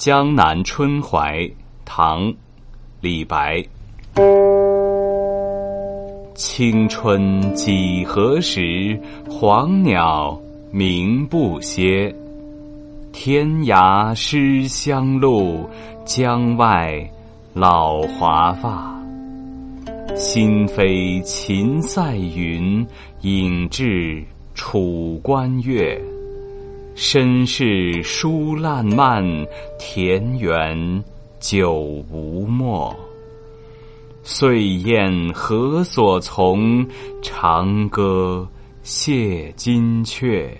江南春怀，唐，李白。青春几何时？黄鸟鸣不歇。天涯失乡路，江外老华发。心飞秦塞云，影至楚关月。身世疏烂漫，田园久无没。岁晏何所从？长歌谢金雀。